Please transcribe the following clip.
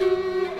Mm-hmm.